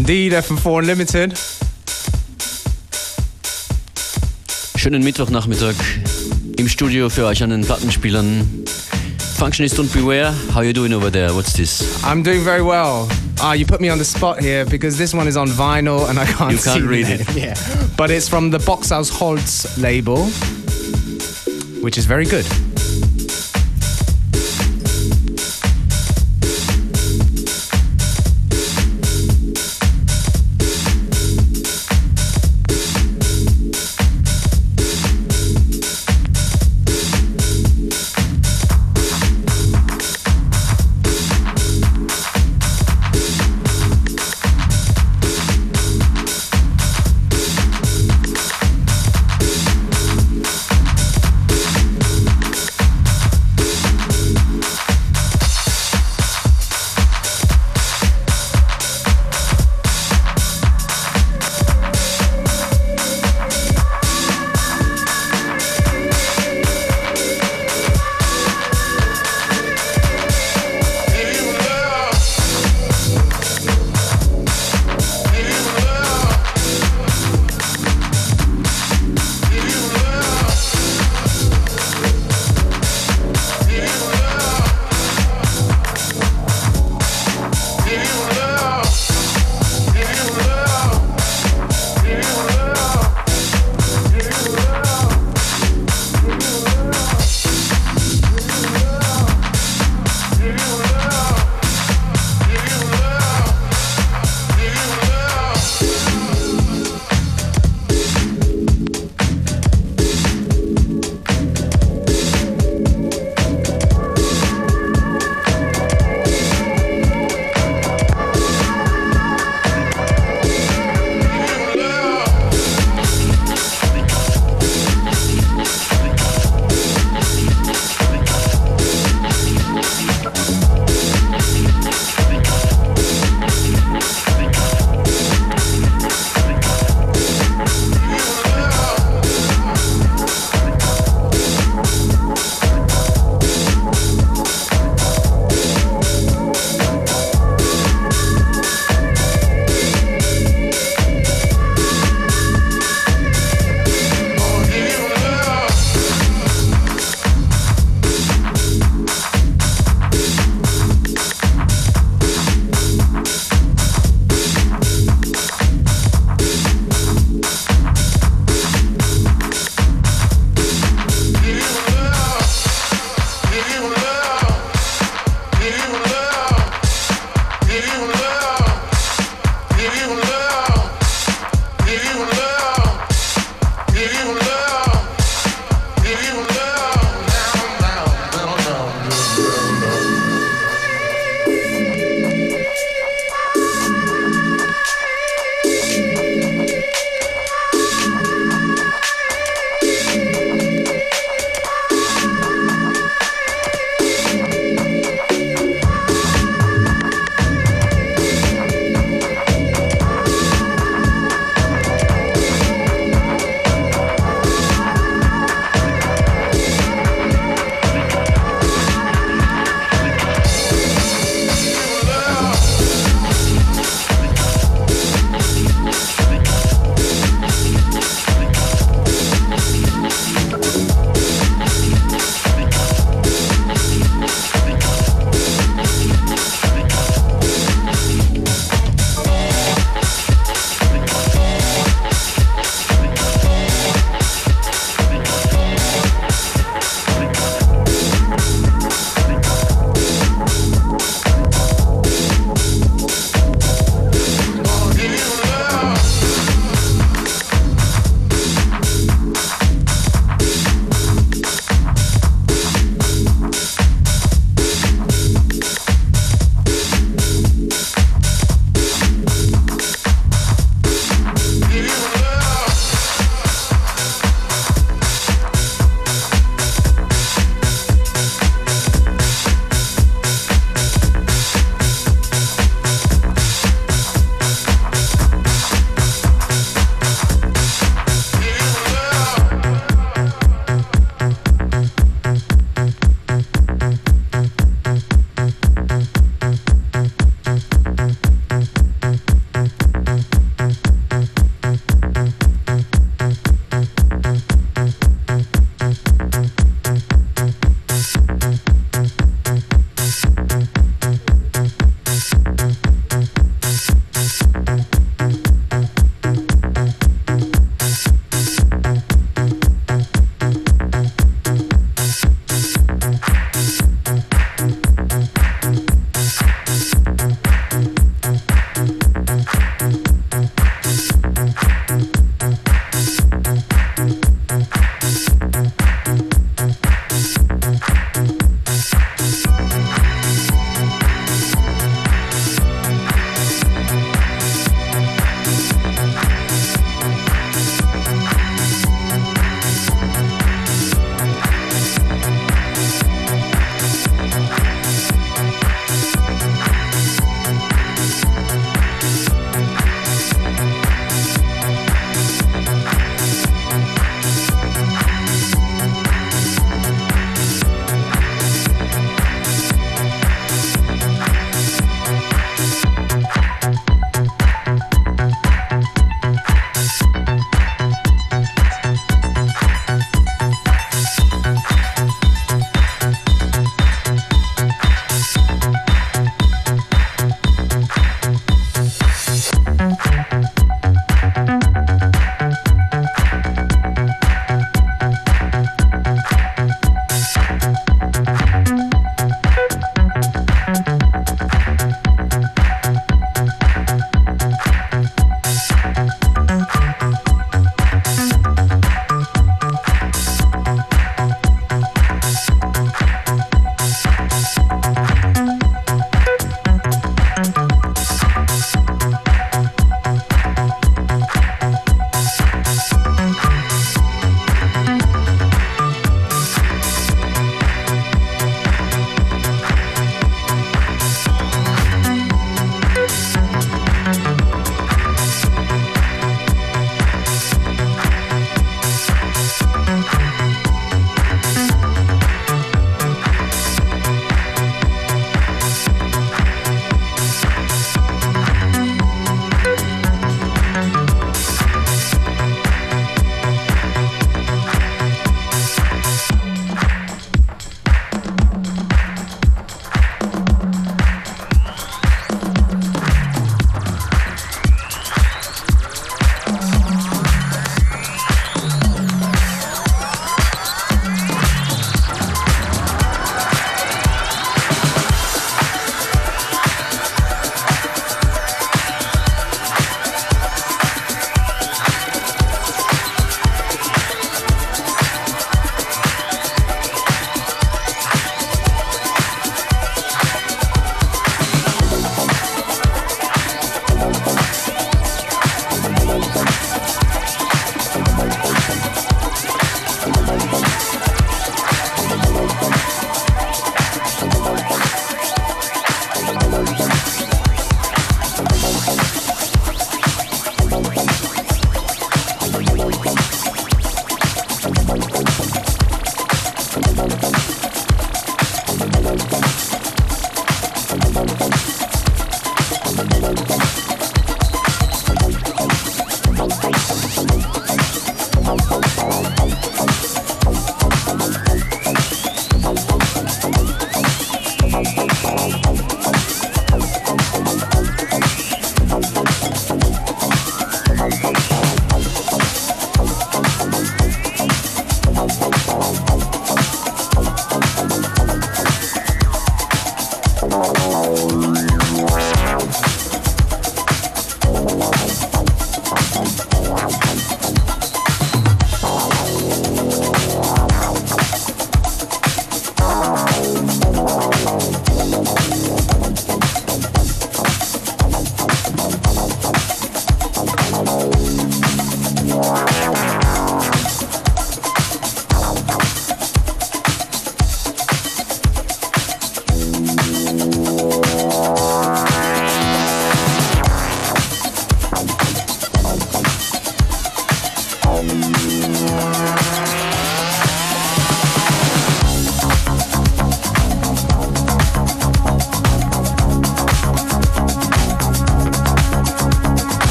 indeed, FM4 Unlimited. Schönen Mittwochnachmittag im Studio für euch an den Plattenspielern. Functionist and Beware, how you doing over there? What's this? I'm doing very well. Ah, you put me on the spot here because this one is on vinyl and I can't. You can't read it. it. Yeah, but it's from the Boxhaus Holz label, which is very good.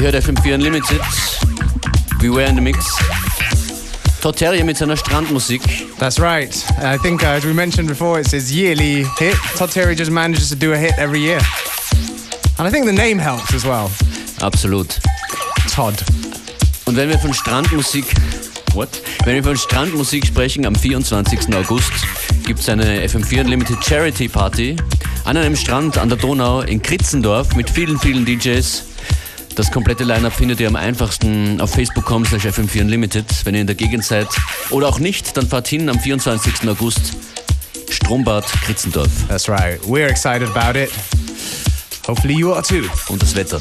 Ihr hört FM4 Unlimited. Beware in the Mix. Torteria mit seiner Strandmusik. That's right. I think, uh, as we mentioned before, it's his yearly hit. Torteria just manages to do a hit every year. And I think the name helps as well. Absolut. Todd. Und wenn wir von Strandmusik. What? Wenn wir von Strandmusik sprechen, am 24. August gibt es eine FM4 Unlimited Charity Party an einem Strand an der Donau in Kritzendorf mit vielen, vielen DJs das komplette Lineup findet ihr am einfachsten auf facebook.com slash fm4 unlimited. Wenn ihr in der Gegend seid oder auch nicht, dann fahrt hin am 24. August Strombad Kritzendorf. That's right. We're excited about it. Hopefully you are too. Und das Wetter.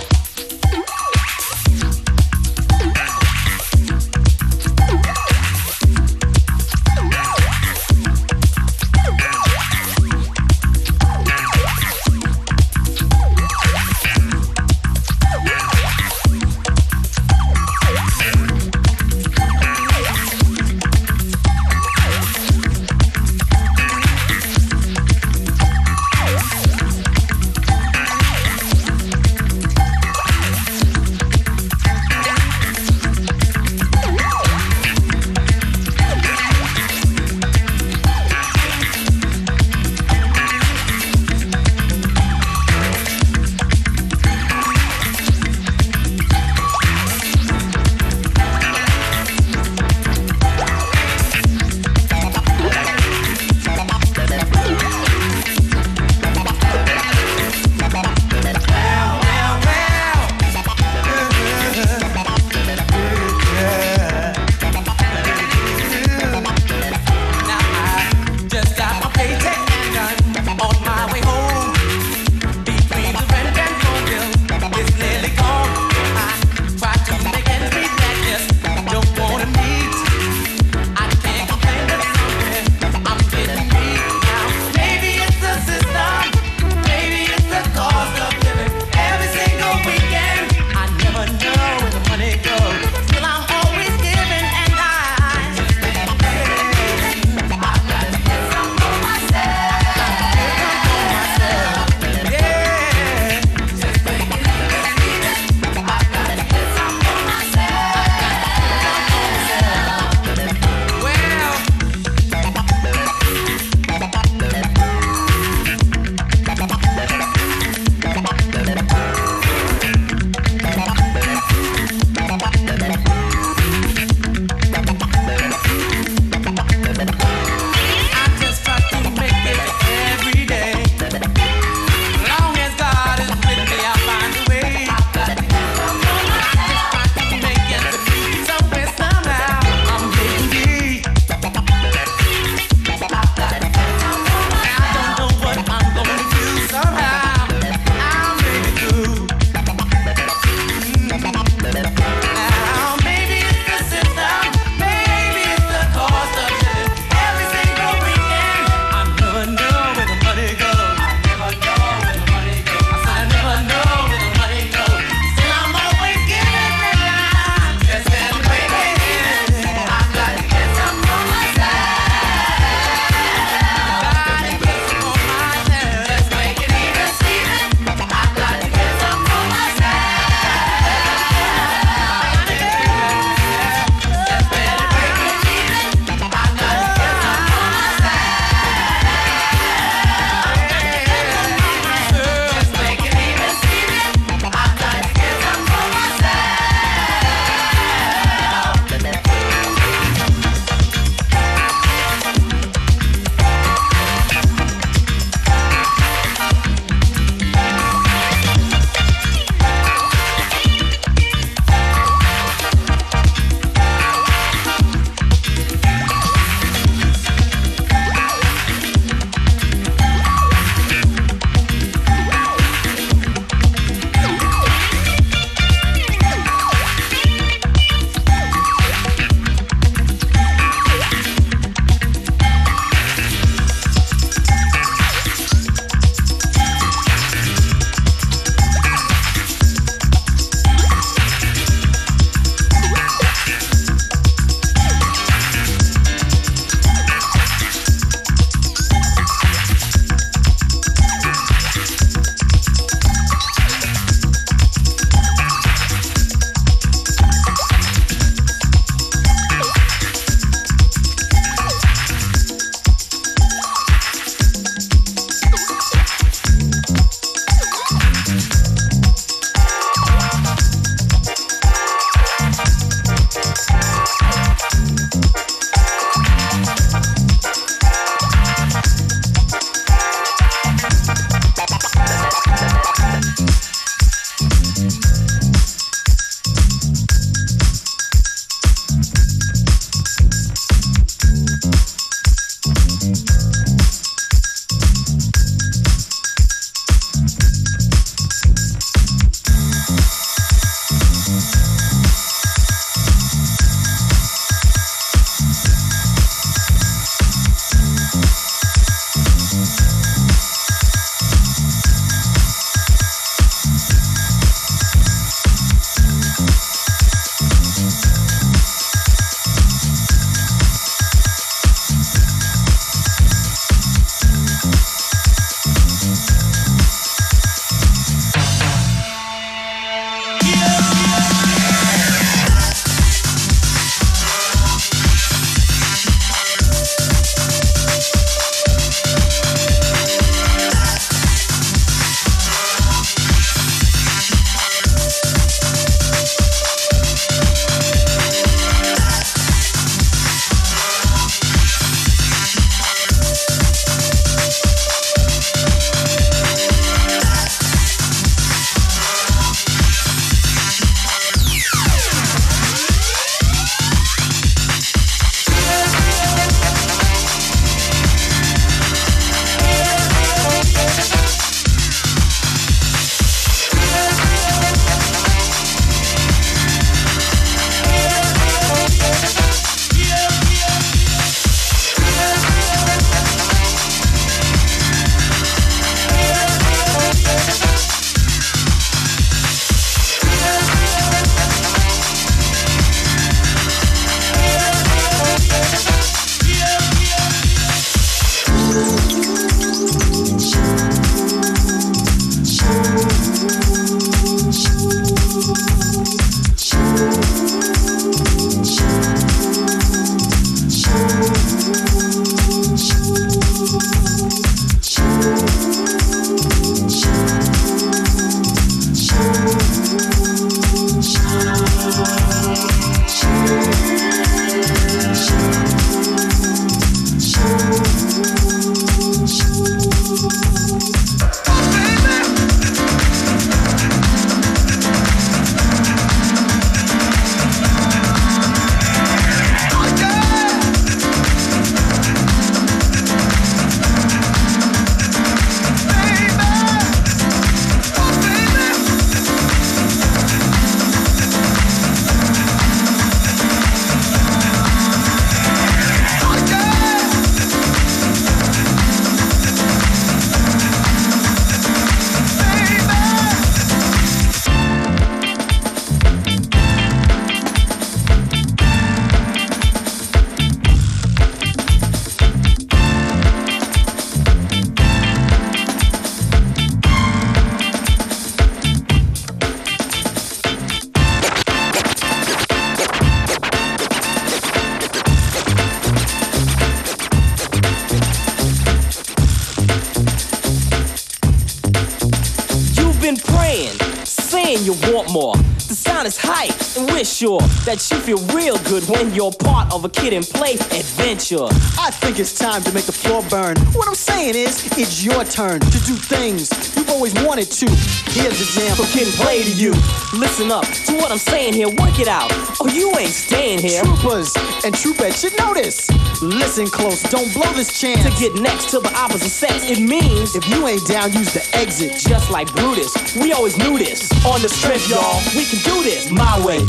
good when you're part of a Kid 'n Play adventure. I think it's time to make the floor burn. What I'm saying is, it's your turn to do things you've always wanted to. Here's a jam for Kid 'n Play to you. Listen up to what I'm saying here, work it out. Oh, you ain't staying here. Troopers and troopettes should know this. Listen close, don't blow this chance. To get next to the opposite sex, it means if you ain't down, use the exit. Just like Brutus, we always knew this. On the strip, y'all, we can do this my way.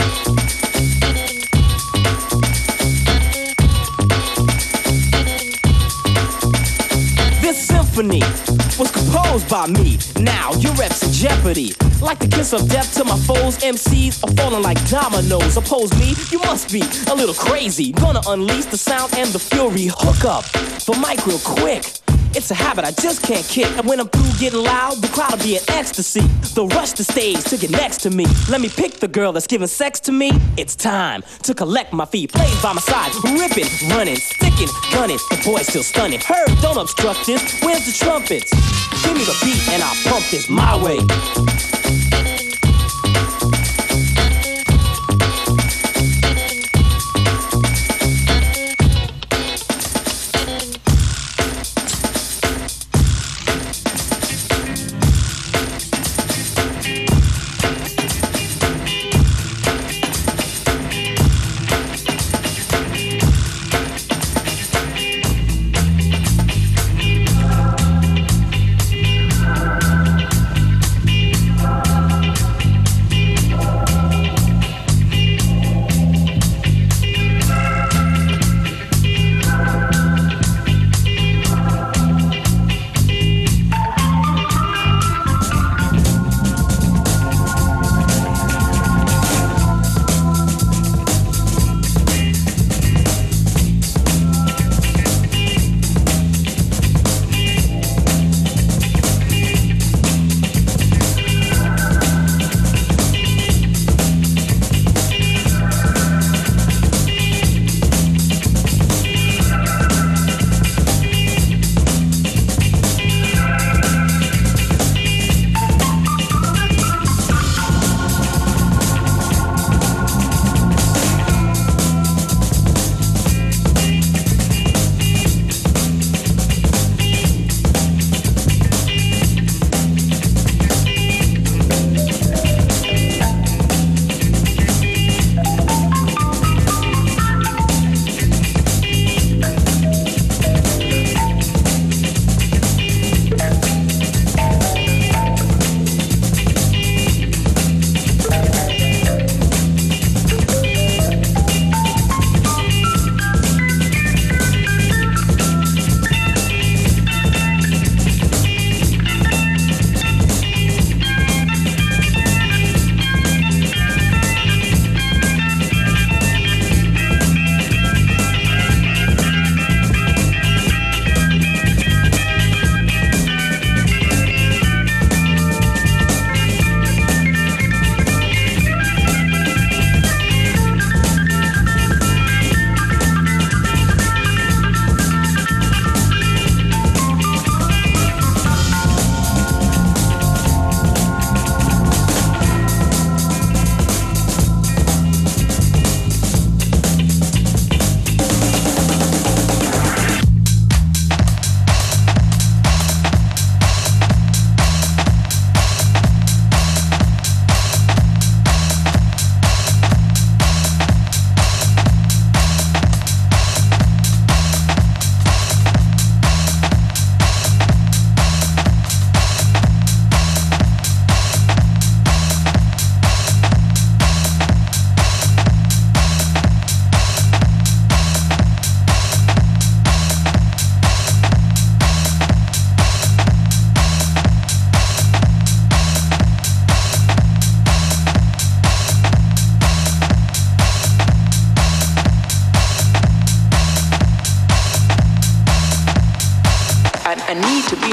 symphony was composed by me. Now your reps in jeopardy. Like the kiss of death to my foes, MCs are falling like dominoes. Oppose me, you must be a little crazy. Gonna unleash the sound and the fury. Hook up the mic real quick. It's a habit I just can't kick. And when I'm through getting loud, the crowd'll be in ecstasy. They'll rush the stage to get next to me. Let me pick the girl that's giving sex to me. It's time to collect my feet. Play by my side, ripping, running, sticking, gunning. The boy's still stunning. Herb, don't obstruct this. Where's the trumpets? Give me the beat and I'll pump this my way.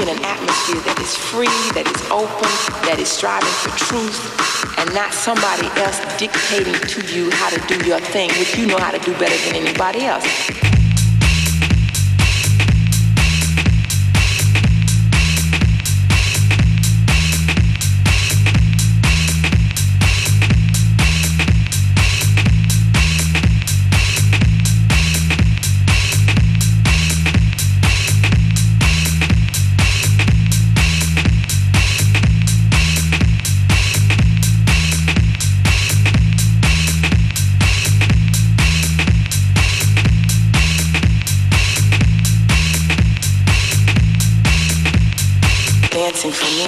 in an atmosphere that is free, that is open, that is striving for truth, and not somebody else dictating to you how to do your thing, which you know how to do better than anybody else.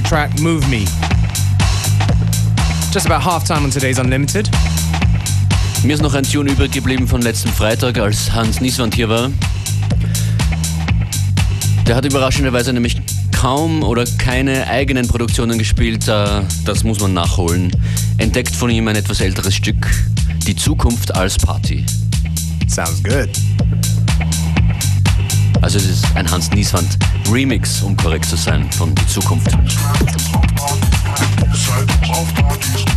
classic track Move Me. Just about half time on today's Unlimited. Mir ist noch ein Tune übrig geblieben von letzten Freitag, als Hans Nieswand hier war. Der hat überraschenderweise nämlich kaum oder keine eigenen Produktionen gespielt, äh, das muss man nachholen. Entdeckt von ihm ein etwas älteres Stück, Die Zukunft als Party. Sounds good. Also es ist ein Hans Nieswand Remix, um korrekt zu sein, von Die Zukunft. Zeit auf Partys.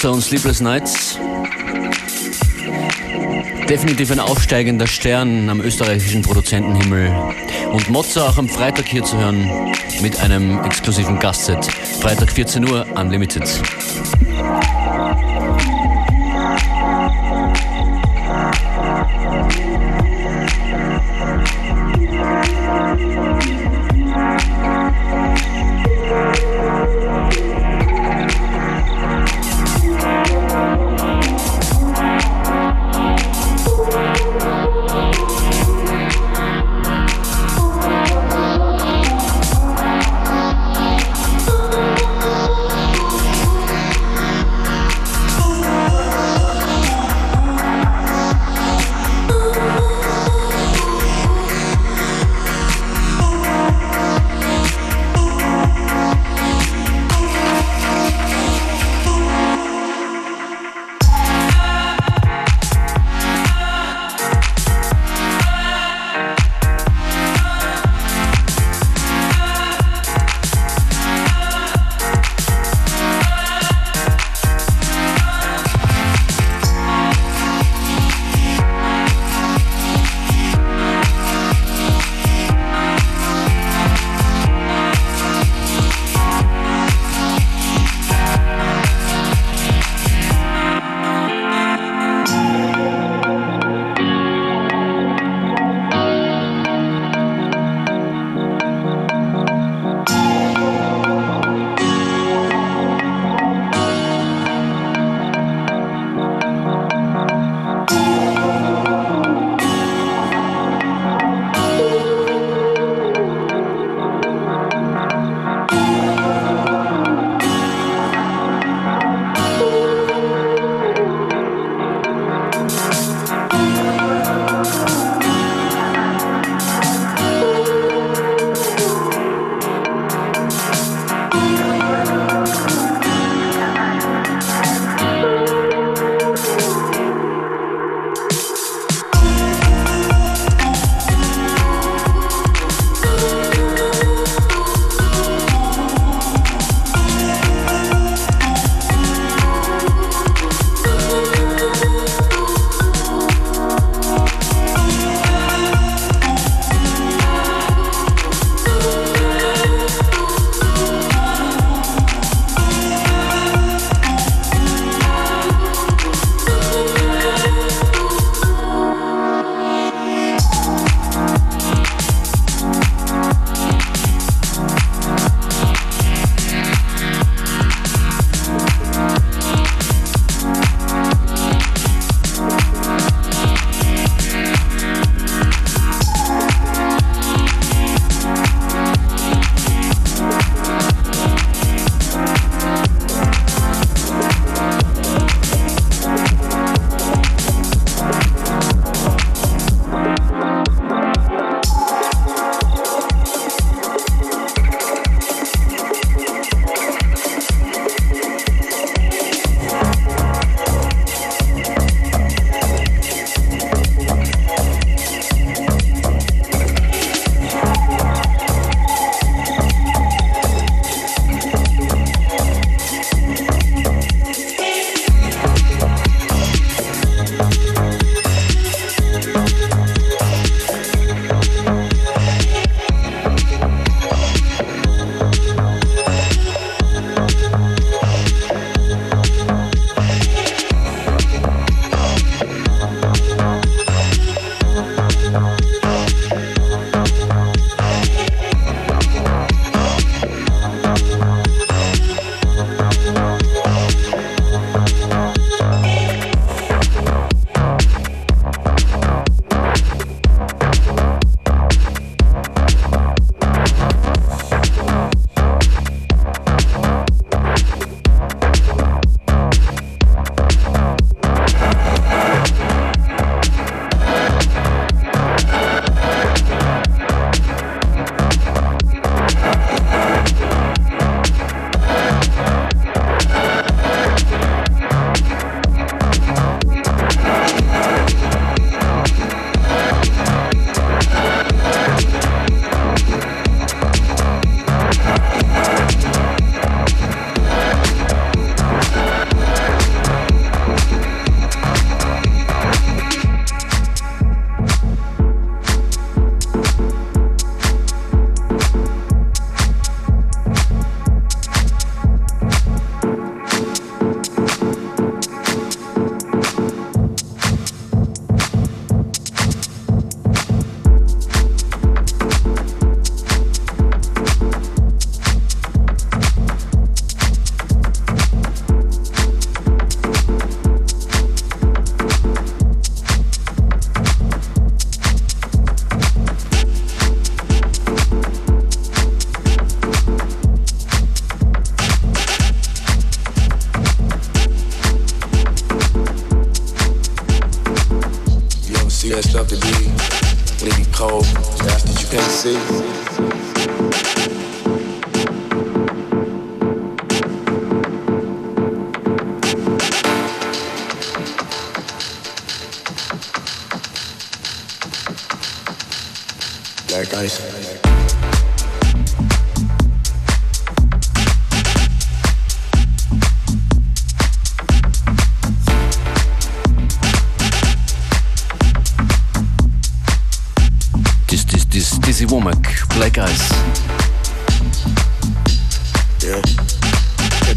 Butler und Sleepless Nights. Definitiv ein aufsteigender Stern am österreichischen Produzentenhimmel. Und Mozza auch am Freitag hier zu hören mit einem exklusiven Gastset. Freitag 14 Uhr, Unlimited.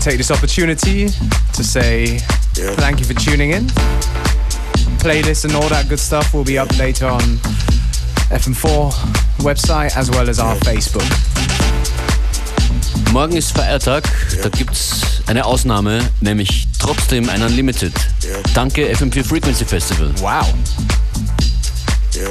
take this opportunity to say yeah. thank you for tuning in. Playlists and all that good stuff will be up later on FM4 website as well as our Facebook. Morgen ist Feiertag, da gibt's eine Ausnahme, nämlich trotzdem ein Unlimited. Danke FM4 Frequency Festival. Wow. Yeah.